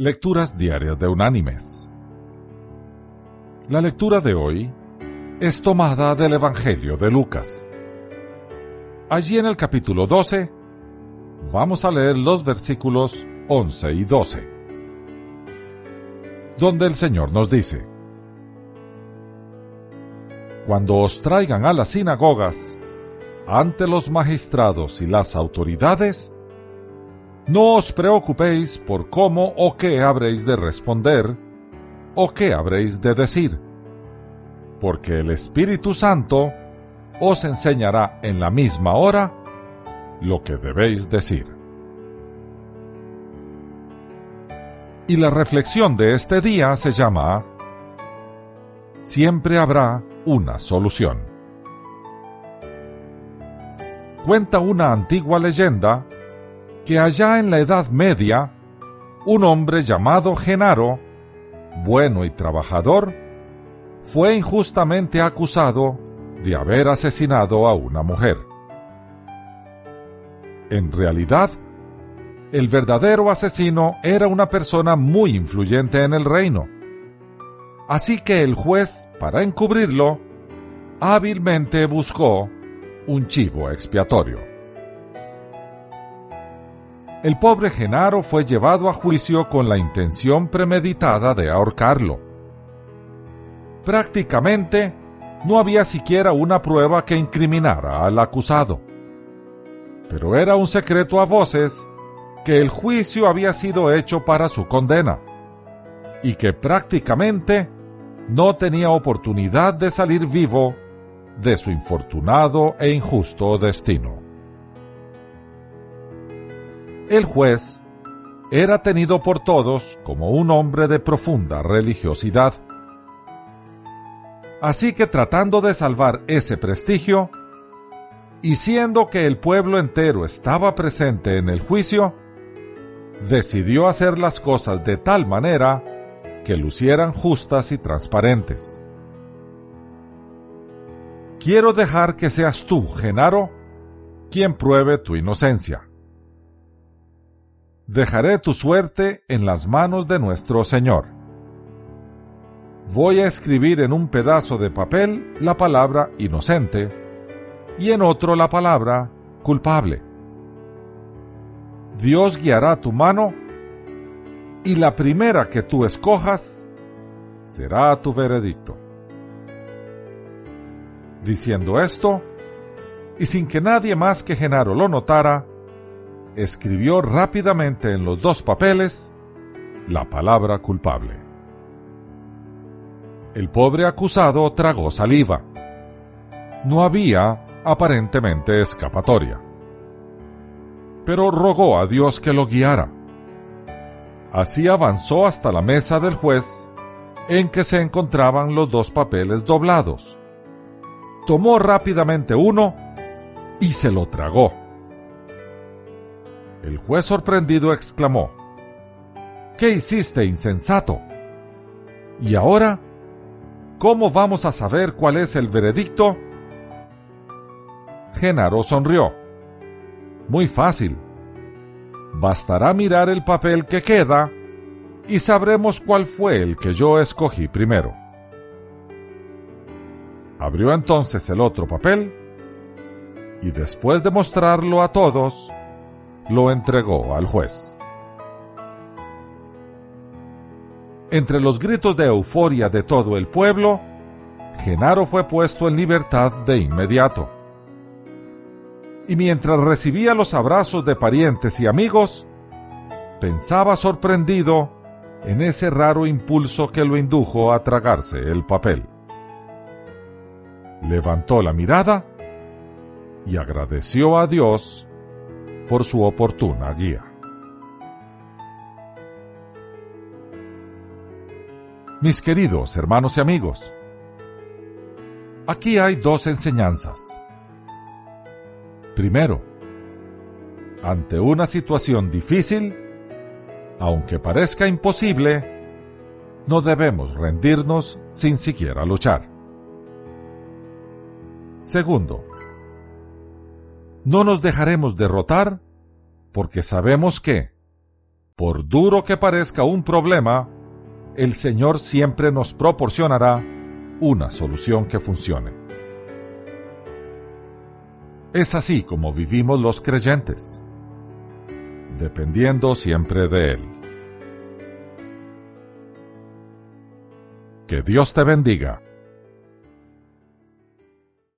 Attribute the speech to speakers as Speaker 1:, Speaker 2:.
Speaker 1: Lecturas Diarias de Unánimes. La lectura de hoy es tomada del Evangelio de Lucas. Allí en el capítulo 12 vamos a leer los versículos 11 y 12, donde el Señor nos dice, Cuando os traigan a las sinagogas, ante los magistrados y las autoridades, no os preocupéis por cómo o qué habréis de responder o qué habréis de decir, porque el Espíritu Santo os enseñará en la misma hora lo que debéis decir. Y la reflexión de este día se llama Siempre habrá una solución. Cuenta una antigua leyenda que allá en la Edad Media, un hombre llamado Genaro, bueno y trabajador, fue injustamente acusado de haber asesinado a una mujer. En realidad, el verdadero asesino era una persona muy influyente en el reino. Así que el juez, para encubrirlo, hábilmente buscó un chivo expiatorio el pobre Genaro fue llevado a juicio con la intención premeditada de ahorcarlo. Prácticamente no había siquiera una prueba que incriminara al acusado. Pero era un secreto a voces que el juicio había sido hecho para su condena y que prácticamente no tenía oportunidad de salir vivo de su infortunado e injusto destino el juez era tenido por todos como un hombre de profunda religiosidad. Así que tratando de salvar ese prestigio, y siendo que el pueblo entero estaba presente en el juicio, decidió hacer las cosas de tal manera que lucieran justas y transparentes. Quiero dejar que seas tú, Genaro, quien pruebe tu inocencia dejaré tu suerte en las manos de nuestro Señor. Voy a escribir en un pedazo de papel la palabra inocente y en otro la palabra culpable. Dios guiará tu mano y la primera que tú escojas será tu veredicto. Diciendo esto, y sin que nadie más que Genaro lo notara, escribió rápidamente en los dos papeles la palabra culpable. El pobre acusado tragó saliva. No había aparentemente escapatoria. Pero rogó a Dios que lo guiara. Así avanzó hasta la mesa del juez, en que se encontraban los dos papeles doblados. Tomó rápidamente uno y se lo tragó. El juez sorprendido exclamó, ¿Qué hiciste, insensato? ¿Y ahora? ¿Cómo vamos a saber cuál es el veredicto? Genaro sonrió. Muy fácil. Bastará mirar el papel que queda y sabremos cuál fue el que yo escogí primero. Abrió entonces el otro papel y después de mostrarlo a todos, lo entregó al juez. Entre los gritos de euforia de todo el pueblo, Genaro fue puesto en libertad de inmediato. Y mientras recibía los abrazos de parientes y amigos, pensaba sorprendido en ese raro impulso que lo indujo a tragarse el papel. Levantó la mirada y agradeció a Dios por su oportuna guía. Mis queridos hermanos y amigos, aquí hay dos enseñanzas. Primero, ante una situación difícil, aunque parezca imposible, no debemos rendirnos sin siquiera luchar. Segundo, no nos dejaremos derrotar porque sabemos que, por duro que parezca un problema, el Señor siempre nos proporcionará una solución que funcione. Es así como vivimos los creyentes, dependiendo siempre de Él. Que Dios te bendiga.